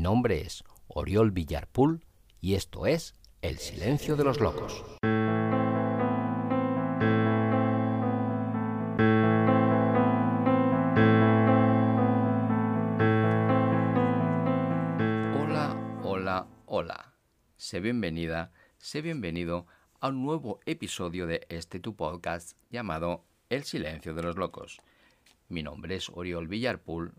Mi nombre es Oriol Villarpool y esto es El Silencio de los Locos. Hola, hola, hola. Sé bienvenida, sé bienvenido a un nuevo episodio de este tu podcast llamado El Silencio de los Locos. Mi nombre es Oriol Villarpool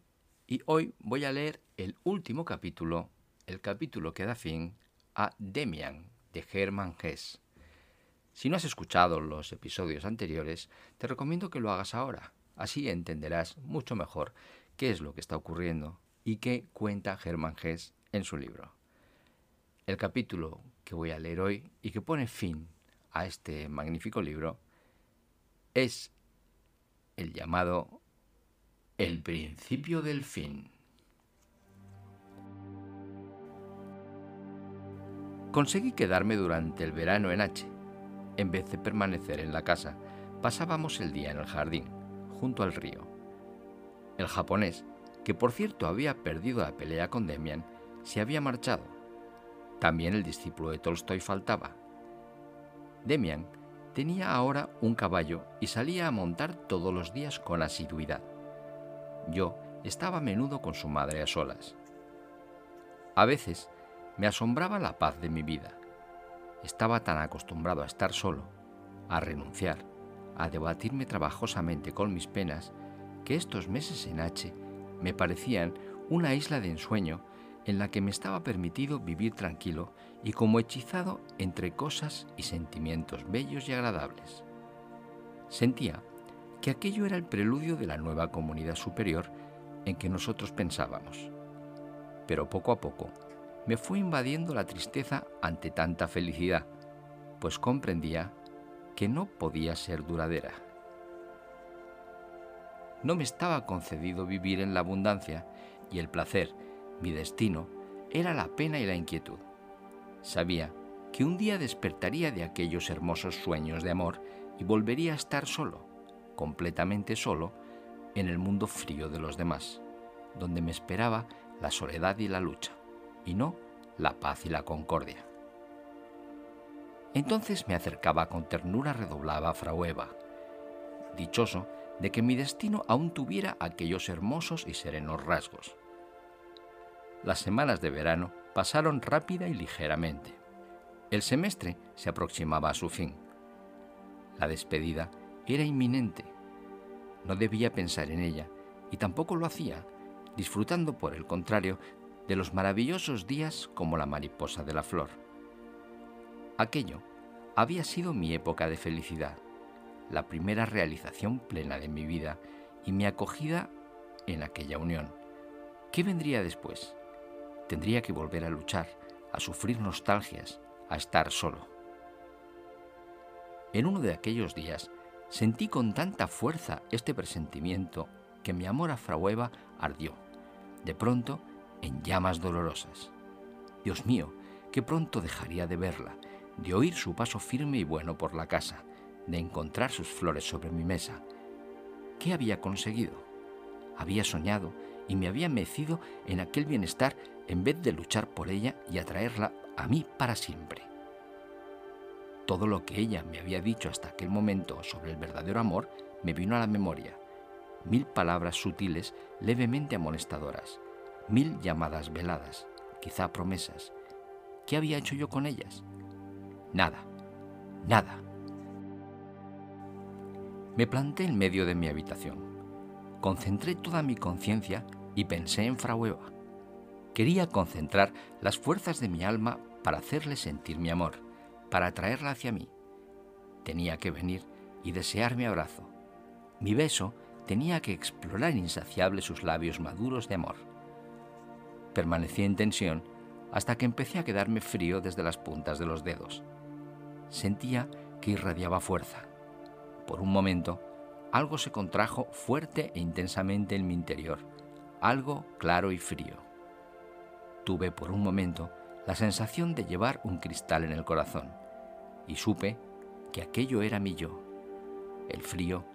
y hoy voy a leer el último capítulo, el capítulo que da fin a Demian de Hermann Hesse. Si no has escuchado los episodios anteriores, te recomiendo que lo hagas ahora. Así entenderás mucho mejor qué es lo que está ocurriendo y qué cuenta Hermann Hesse en su libro. El capítulo que voy a leer hoy y que pone fin a este magnífico libro es el llamado el principio del fin. Conseguí quedarme durante el verano en H. En vez de permanecer en la casa, pasábamos el día en el jardín, junto al río. El japonés, que por cierto había perdido la pelea con Demian, se había marchado. También el discípulo de Tolstoy faltaba. Demian tenía ahora un caballo y salía a montar todos los días con asiduidad. Yo estaba a menudo con su madre a solas. A veces me asombraba la paz de mi vida. Estaba tan acostumbrado a estar solo, a renunciar, a debatirme trabajosamente con mis penas, que estos meses en H me parecían una isla de ensueño en la que me estaba permitido vivir tranquilo y como hechizado entre cosas y sentimientos bellos y agradables. Sentía que aquello era el preludio de la nueva comunidad superior en que nosotros pensábamos. Pero poco a poco me fue invadiendo la tristeza ante tanta felicidad, pues comprendía que no podía ser duradera. No me estaba concedido vivir en la abundancia y el placer, mi destino, era la pena y la inquietud. Sabía que un día despertaría de aquellos hermosos sueños de amor y volvería a estar solo, completamente solo en el mundo frío de los demás, donde me esperaba la soledad y la lucha, y no la paz y la concordia. Entonces me acercaba con ternura redoblaba Frau Eva, dichoso de que mi destino aún tuviera aquellos hermosos y serenos rasgos. Las semanas de verano pasaron rápida y ligeramente. El semestre se aproximaba a su fin. La despedida era inminente. No debía pensar en ella, y tampoco lo hacía, disfrutando por el contrario de los maravillosos días como la mariposa de la flor. Aquello había sido mi época de felicidad, la primera realización plena de mi vida y mi acogida en aquella unión. ¿Qué vendría después? Tendría que volver a luchar, a sufrir nostalgias, a estar solo. En uno de aquellos días Sentí con tanta fuerza este presentimiento que mi amor a Frau Eva ardió, de pronto en llamas dolorosas. Dios mío, qué pronto dejaría de verla, de oír su paso firme y bueno por la casa, de encontrar sus flores sobre mi mesa. ¿Qué había conseguido? Había soñado y me había mecido en aquel bienestar en vez de luchar por ella y atraerla a mí para siempre. Todo lo que ella me había dicho hasta aquel momento sobre el verdadero amor me vino a la memoria. Mil palabras sutiles, levemente amonestadoras, mil llamadas veladas, quizá promesas. ¿Qué había hecho yo con ellas? Nada, nada. Me planté en medio de mi habitación. Concentré toda mi conciencia y pensé en Frau Eva. Quería concentrar las fuerzas de mi alma para hacerle sentir mi amor para atraerla hacia mí. Tenía que venir y desear mi abrazo. Mi beso tenía que explorar insaciable sus labios maduros de amor. Permanecí en tensión hasta que empecé a quedarme frío desde las puntas de los dedos. Sentía que irradiaba fuerza. Por un momento, algo se contrajo fuerte e intensamente en mi interior, algo claro y frío. Tuve por un momento la sensación de llevar un cristal en el corazón y supe que aquello era mi yo. El frío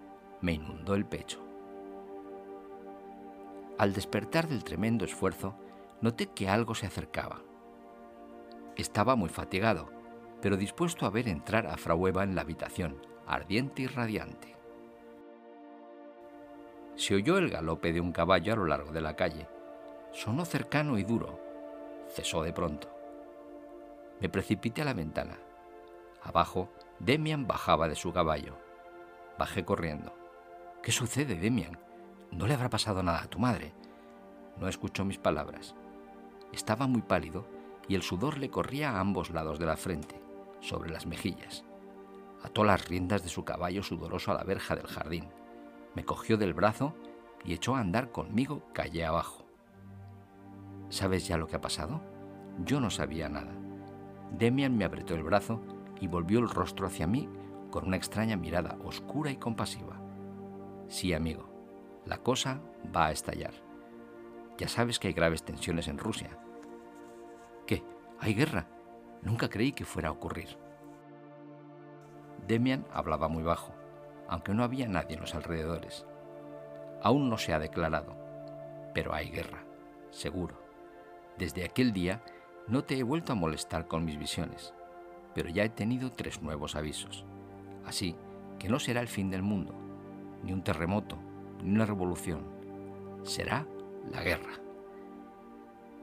me inundó el pecho. Al despertar del tremendo esfuerzo, noté que algo se acercaba. Estaba muy fatigado, pero dispuesto a ver entrar a Frau Eva en la habitación, ardiente y radiante. Se oyó el galope de un caballo a lo largo de la calle. Sonó cercano y duro. Cesó de pronto. Me precipité a la ventana. Abajo, Demian bajaba de su caballo. Bajé corriendo. ¿Qué sucede, Demian? ¿No le habrá pasado nada a tu madre? No escuchó mis palabras. Estaba muy pálido y el sudor le corría a ambos lados de la frente, sobre las mejillas. Ató las riendas de su caballo sudoroso a la verja del jardín me cogió del brazo y echó a andar conmigo calle abajo. ¿Sabes ya lo que ha pasado? Yo no sabía nada. Demian me apretó el brazo y volvió el rostro hacia mí con una extraña mirada oscura y compasiva. Sí, amigo, la cosa va a estallar. Ya sabes que hay graves tensiones en Rusia. ¿Qué? ¿Hay guerra? Nunca creí que fuera a ocurrir. Demian hablaba muy bajo aunque no había nadie en los alrededores. Aún no se ha declarado, pero hay guerra, seguro. Desde aquel día no te he vuelto a molestar con mis visiones, pero ya he tenido tres nuevos avisos. Así que no será el fin del mundo, ni un terremoto, ni una revolución. Será la guerra.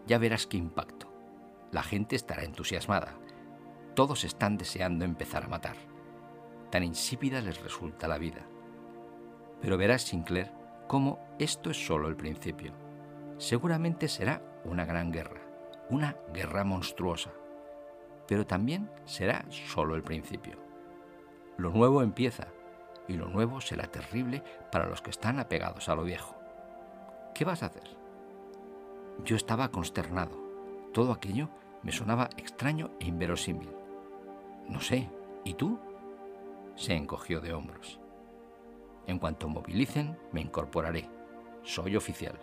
Ya verás qué impacto. La gente estará entusiasmada. Todos están deseando empezar a matar tan insípida les resulta la vida. Pero verás, Sinclair, cómo esto es solo el principio. Seguramente será una gran guerra, una guerra monstruosa, pero también será solo el principio. Lo nuevo empieza y lo nuevo será terrible para los que están apegados a lo viejo. ¿Qué vas a hacer? Yo estaba consternado. Todo aquello me sonaba extraño e inverosímil. No sé, ¿y tú? se encogió de hombros. En cuanto movilicen, me incorporaré. Soy oficial.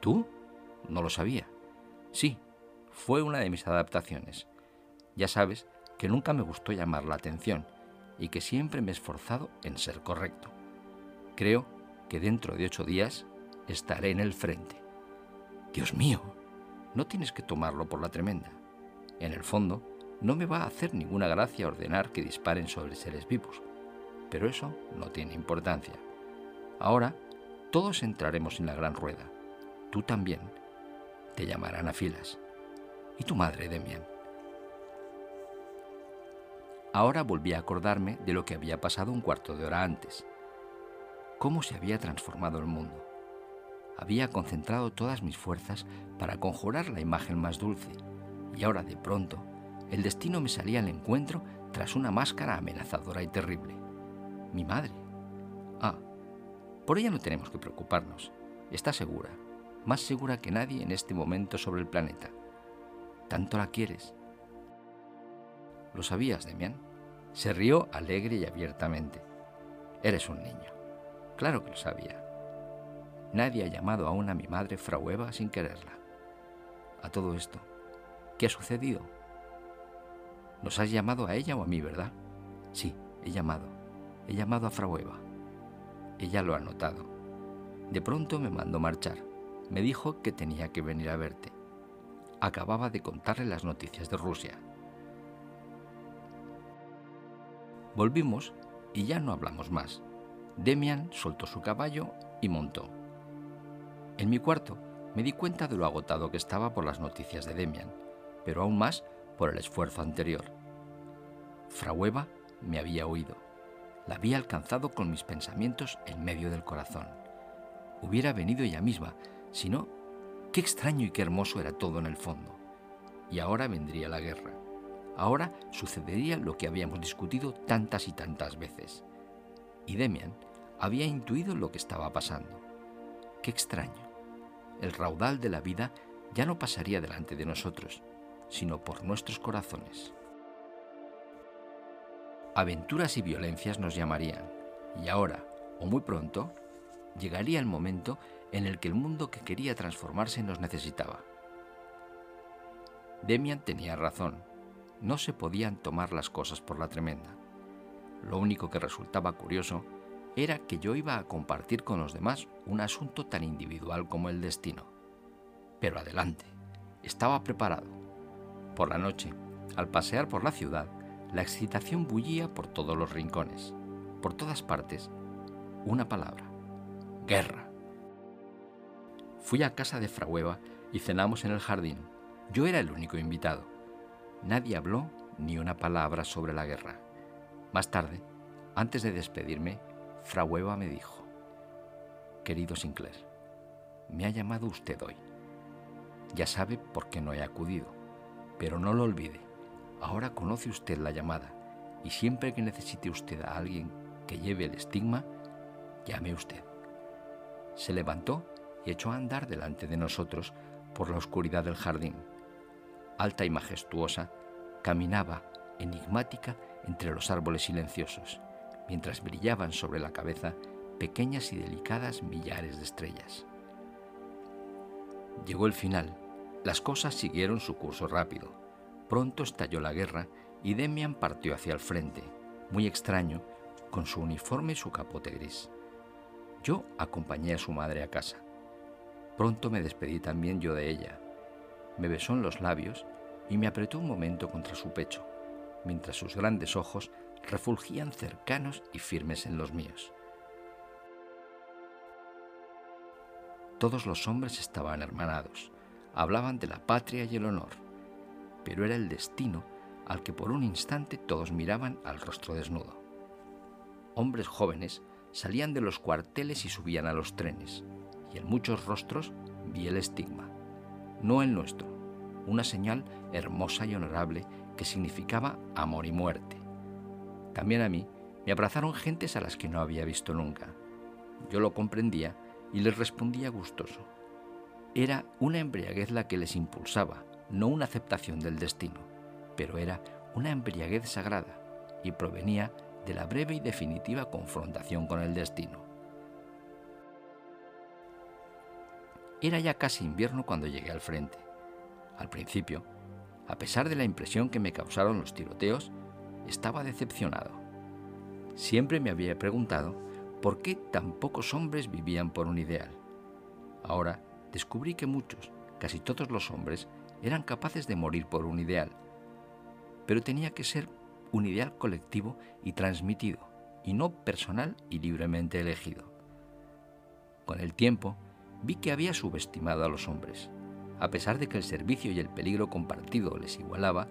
¿Tú? No lo sabía. Sí, fue una de mis adaptaciones. Ya sabes que nunca me gustó llamar la atención y que siempre me he esforzado en ser correcto. Creo que dentro de ocho días estaré en el frente. Dios mío, no tienes que tomarlo por la tremenda. En el fondo, no me va a hacer ninguna gracia ordenar que disparen sobre seres vivos, pero eso no tiene importancia. Ahora todos entraremos en la gran rueda. Tú también. Te llamarán a filas. ¿Y tu madre, Demian? Ahora volví a acordarme de lo que había pasado un cuarto de hora antes. Cómo se había transformado el mundo. Había concentrado todas mis fuerzas para conjurar la imagen más dulce, y ahora de pronto el destino me salía al encuentro tras una máscara amenazadora y terrible. Mi madre. Ah, por ella no tenemos que preocuparnos. Está segura, más segura que nadie en este momento sobre el planeta. ¿Tanto la quieres? ¿Lo sabías, Demian? Se rió alegre y abiertamente. Eres un niño. Claro que lo sabía. Nadie ha llamado aún a mi madre Frau Eva sin quererla. A todo esto, ¿qué ha sucedido? Nos has llamado a ella o a mí, ¿verdad? Sí, he llamado. He llamado a Frau Eva. Ella lo ha notado. De pronto me mandó marchar. Me dijo que tenía que venir a verte. Acababa de contarle las noticias de Rusia. Volvimos y ya no hablamos más. Demian soltó su caballo y montó. En mi cuarto me di cuenta de lo agotado que estaba por las noticias de Demian, pero aún más por el esfuerzo anterior. Fraueva me había oído. La había alcanzado con mis pensamientos en medio del corazón. Hubiera venido ella misma, si no, qué extraño y qué hermoso era todo en el fondo. Y ahora vendría la guerra. Ahora sucedería lo que habíamos discutido tantas y tantas veces. Y Demian había intuido lo que estaba pasando. Qué extraño. El raudal de la vida ya no pasaría delante de nosotros, sino por nuestros corazones. Aventuras y violencias nos llamarían, y ahora, o muy pronto, llegaría el momento en el que el mundo que quería transformarse nos necesitaba. Demian tenía razón, no se podían tomar las cosas por la tremenda. Lo único que resultaba curioso era que yo iba a compartir con los demás un asunto tan individual como el destino. Pero adelante, estaba preparado. Por la noche, al pasear por la ciudad, la excitación bullía por todos los rincones, por todas partes. Una palabra. Guerra. Fui a casa de Frahueva y cenamos en el jardín. Yo era el único invitado. Nadie habló ni una palabra sobre la guerra. Más tarde, antes de despedirme, Frahueva me dijo, Querido Sinclair, me ha llamado usted hoy. Ya sabe por qué no he acudido, pero no lo olvide. Ahora conoce usted la llamada y siempre que necesite usted a alguien que lleve el estigma, llame usted. Se levantó y echó a andar delante de nosotros por la oscuridad del jardín. Alta y majestuosa, caminaba enigmática entre los árboles silenciosos, mientras brillaban sobre la cabeza pequeñas y delicadas millares de estrellas. Llegó el final. Las cosas siguieron su curso rápido. Pronto estalló la guerra y Demian partió hacia el frente, muy extraño, con su uniforme y su capote gris. Yo acompañé a su madre a casa. Pronto me despedí también yo de ella. Me besó en los labios y me apretó un momento contra su pecho, mientras sus grandes ojos refulgían cercanos y firmes en los míos. Todos los hombres estaban hermanados, hablaban de la patria y el honor, pero era el destino al que por un instante todos miraban al rostro desnudo. Hombres jóvenes salían de los cuarteles y subían a los trenes, y en muchos rostros vi el estigma, no el nuestro, una señal hermosa y honorable que significaba amor y muerte. También a mí me abrazaron gentes a las que no había visto nunca. Yo lo comprendía y les respondía gustoso. Era una embriaguez la que les impulsaba, no una aceptación del destino, pero era una embriaguez sagrada y provenía de la breve y definitiva confrontación con el destino. Era ya casi invierno cuando llegué al frente. Al principio, a pesar de la impresión que me causaron los tiroteos, estaba decepcionado. Siempre me había preguntado por qué tan pocos hombres vivían por un ideal. Ahora descubrí que muchos, casi todos los hombres, eran capaces de morir por un ideal. Pero tenía que ser un ideal colectivo y transmitido, y no personal y libremente elegido. Con el tiempo, vi que había subestimado a los hombres. A pesar de que el servicio y el peligro compartido les igualaba,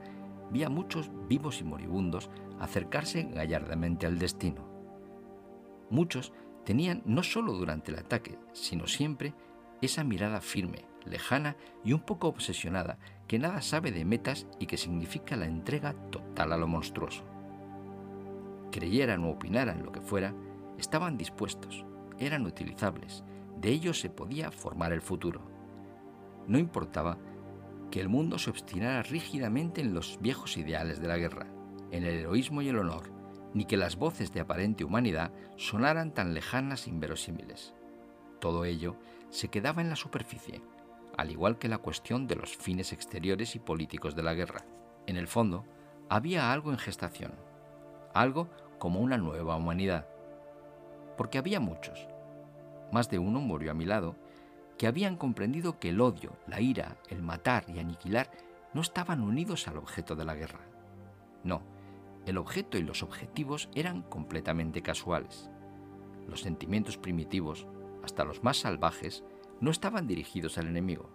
vi a muchos vivos y moribundos acercarse gallardamente al destino. Muchos tenían no solo durante el ataque, sino siempre esa mirada firme, lejana y un poco obsesionada que nada sabe de metas y que significa la entrega total a lo monstruoso. Creyeran o opinaran lo que fuera, estaban dispuestos, eran utilizables, de ellos se podía formar el futuro. No importaba que el mundo se obstinara rígidamente en los viejos ideales de la guerra, en el heroísmo y el honor, ni que las voces de aparente humanidad sonaran tan lejanas e inverosímiles. Todo ello se quedaba en la superficie, al igual que la cuestión de los fines exteriores y políticos de la guerra. En el fondo, había algo en gestación, algo como una nueva humanidad, porque había muchos, más de uno murió a mi lado, que habían comprendido que el odio, la ira, el matar y aniquilar no estaban unidos al objeto de la guerra. No, el objeto y los objetivos eran completamente casuales. Los sentimientos primitivos, hasta los más salvajes, no estaban dirigidos al enemigo.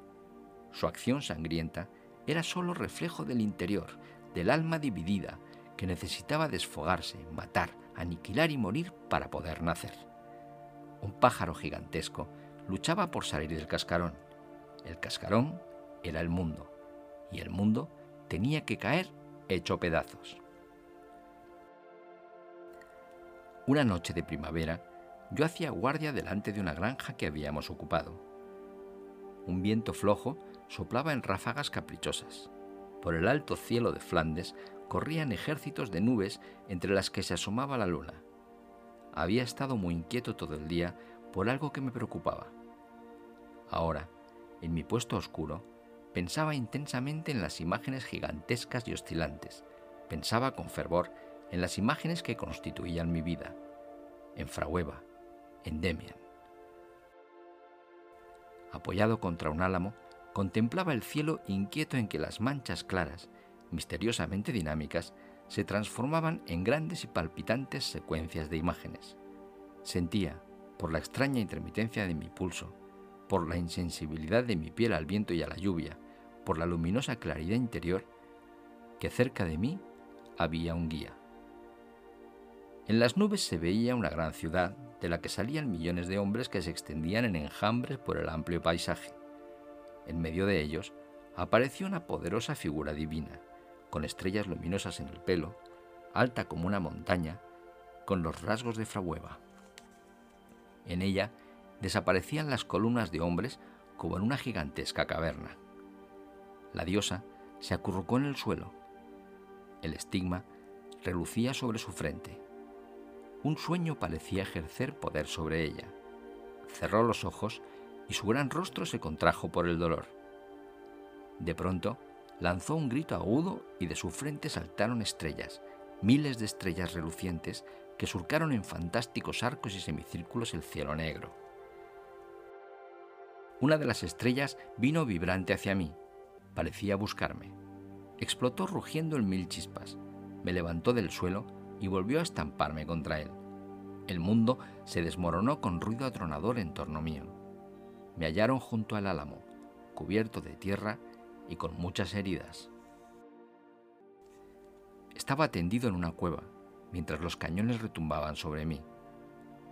Su acción sangrienta era solo reflejo del interior, del alma dividida, que necesitaba desfogarse, matar, aniquilar y morir para poder nacer un pájaro gigantesco, luchaba por salir del cascarón. El cascarón era el mundo, y el mundo tenía que caer hecho pedazos. Una noche de primavera, yo hacía guardia delante de una granja que habíamos ocupado. Un viento flojo soplaba en ráfagas caprichosas. Por el alto cielo de Flandes corrían ejércitos de nubes entre las que se asomaba la luna había estado muy inquieto todo el día por algo que me preocupaba. Ahora, en mi puesto oscuro, pensaba intensamente en las imágenes gigantescas y oscilantes. Pensaba con fervor en las imágenes que constituían mi vida, en Frahueva, en Demian. Apoyado contra un álamo, contemplaba el cielo inquieto en que las manchas claras, misteriosamente dinámicas, se transformaban en grandes y palpitantes secuencias de imágenes. Sentía, por la extraña intermitencia de mi pulso, por la insensibilidad de mi piel al viento y a la lluvia, por la luminosa claridad interior, que cerca de mí había un guía. En las nubes se veía una gran ciudad de la que salían millones de hombres que se extendían en enjambres por el amplio paisaje. En medio de ellos apareció una poderosa figura divina, con estrellas luminosas en el pelo, alta como una montaña, con los rasgos de Frahueva. En ella desaparecían las columnas de hombres como en una gigantesca caverna. La diosa se acurrucó en el suelo. El estigma relucía sobre su frente. Un sueño parecía ejercer poder sobre ella. Cerró los ojos y su gran rostro se contrajo por el dolor. De pronto, lanzó un grito agudo y de su frente saltaron estrellas, miles de estrellas relucientes que surcaron en fantásticos arcos y semicírculos el cielo negro. Una de las estrellas vino vibrante hacia mí. Parecía buscarme. Explotó rugiendo en mil chispas. Me levantó del suelo y volvió a estamparme contra él. El mundo se desmoronó con ruido atronador en torno mío. Me hallaron junto al álamo, cubierto de tierra y con muchas heridas. Estaba tendido en una cueva, mientras los cañones retumbaban sobre mí.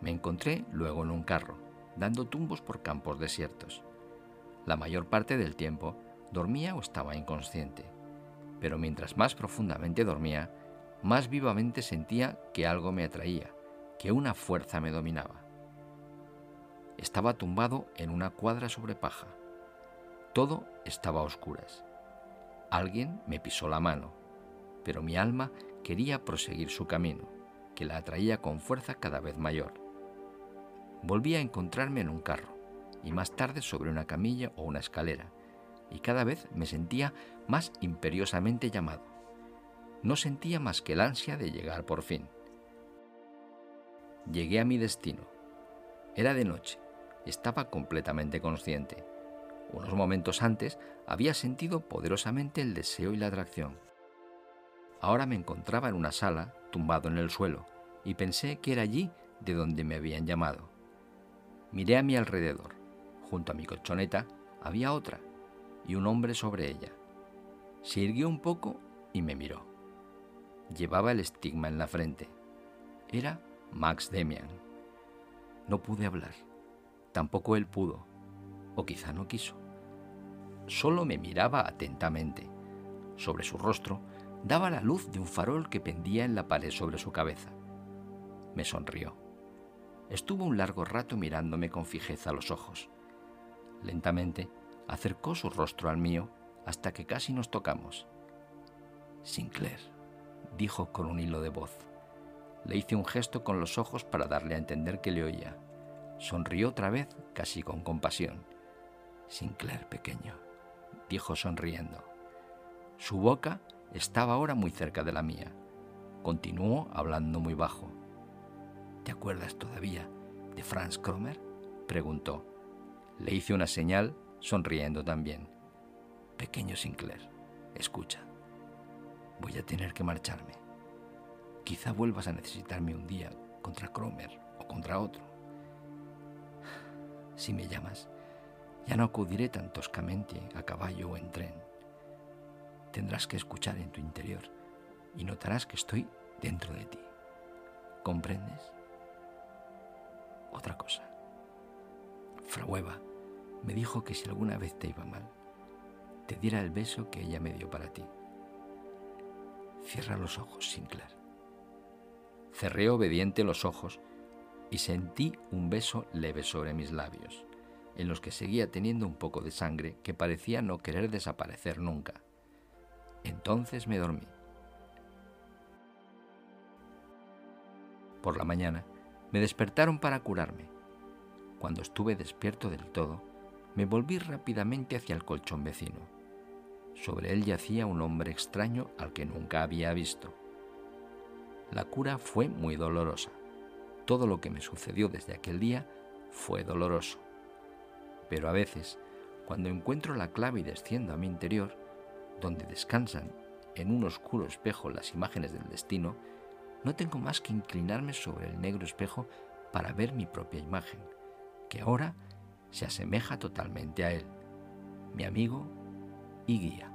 Me encontré luego en un carro, dando tumbos por campos desiertos. La mayor parte del tiempo dormía o estaba inconsciente, pero mientras más profundamente dormía, más vivamente sentía que algo me atraía, que una fuerza me dominaba. Estaba tumbado en una cuadra sobre paja. Todo estaba a oscuras. Alguien me pisó la mano, pero mi alma quería proseguir su camino, que la atraía con fuerza cada vez mayor. Volví a encontrarme en un carro, y más tarde sobre una camilla o una escalera, y cada vez me sentía más imperiosamente llamado no sentía más que el ansia de llegar por fin. Llegué a mi destino. Era de noche. Estaba completamente consciente. Unos momentos antes había sentido poderosamente el deseo y la atracción. Ahora me encontraba en una sala, tumbado en el suelo, y pensé que era allí de donde me habían llamado. Miré a mi alrededor. Junto a mi colchoneta había otra, y un hombre sobre ella. Se irguió un poco y me miró. Llevaba el estigma en la frente. Era Max Demian. No pude hablar. Tampoco él pudo. O quizá no quiso. Solo me miraba atentamente. Sobre su rostro daba la luz de un farol que pendía en la pared sobre su cabeza. Me sonrió. Estuvo un largo rato mirándome con fijeza a los ojos. Lentamente acercó su rostro al mío hasta que casi nos tocamos. Sinclair dijo con un hilo de voz. Le hice un gesto con los ojos para darle a entender que le oía. Sonrió otra vez, casi con compasión. Sinclair pequeño, dijo sonriendo. Su boca estaba ahora muy cerca de la mía. Continuó hablando muy bajo. ¿Te acuerdas todavía de Franz Kromer? preguntó. Le hice una señal, sonriendo también. Pequeño Sinclair, escucha voy a tener que marcharme. Quizá vuelvas a necesitarme un día contra Cromer o contra otro. Si me llamas, ya no acudiré tan toscamente a caballo o en tren. Tendrás que escuchar en tu interior y notarás que estoy dentro de ti. ¿Comprendes? Otra cosa. Frahueva me dijo que si alguna vez te iba mal, te diera el beso que ella me dio para ti. Cierra los ojos, Sinclair. Cerré obediente los ojos y sentí un beso leve sobre mis labios, en los que seguía teniendo un poco de sangre que parecía no querer desaparecer nunca. Entonces me dormí. Por la mañana me despertaron para curarme. Cuando estuve despierto del todo, me volví rápidamente hacia el colchón vecino sobre él yacía un hombre extraño al que nunca había visto. La cura fue muy dolorosa. Todo lo que me sucedió desde aquel día fue doloroso. Pero a veces, cuando encuentro la clave y desciendo a mi interior, donde descansan en un oscuro espejo las imágenes del destino, no tengo más que inclinarme sobre el negro espejo para ver mi propia imagen, que ahora se asemeja totalmente a él, mi amigo y guía.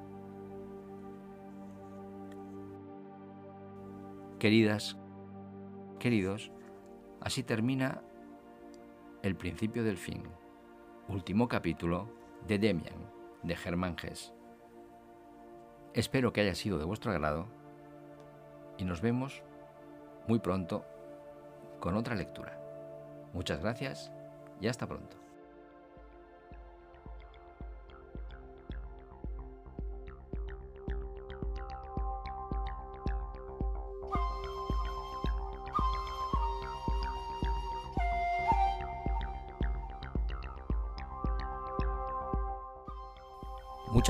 Queridas, queridos, así termina el principio del fin, último capítulo de Demian, de Germán Gess. Espero que haya sido de vuestro agrado y nos vemos muy pronto con otra lectura. Muchas gracias y hasta pronto.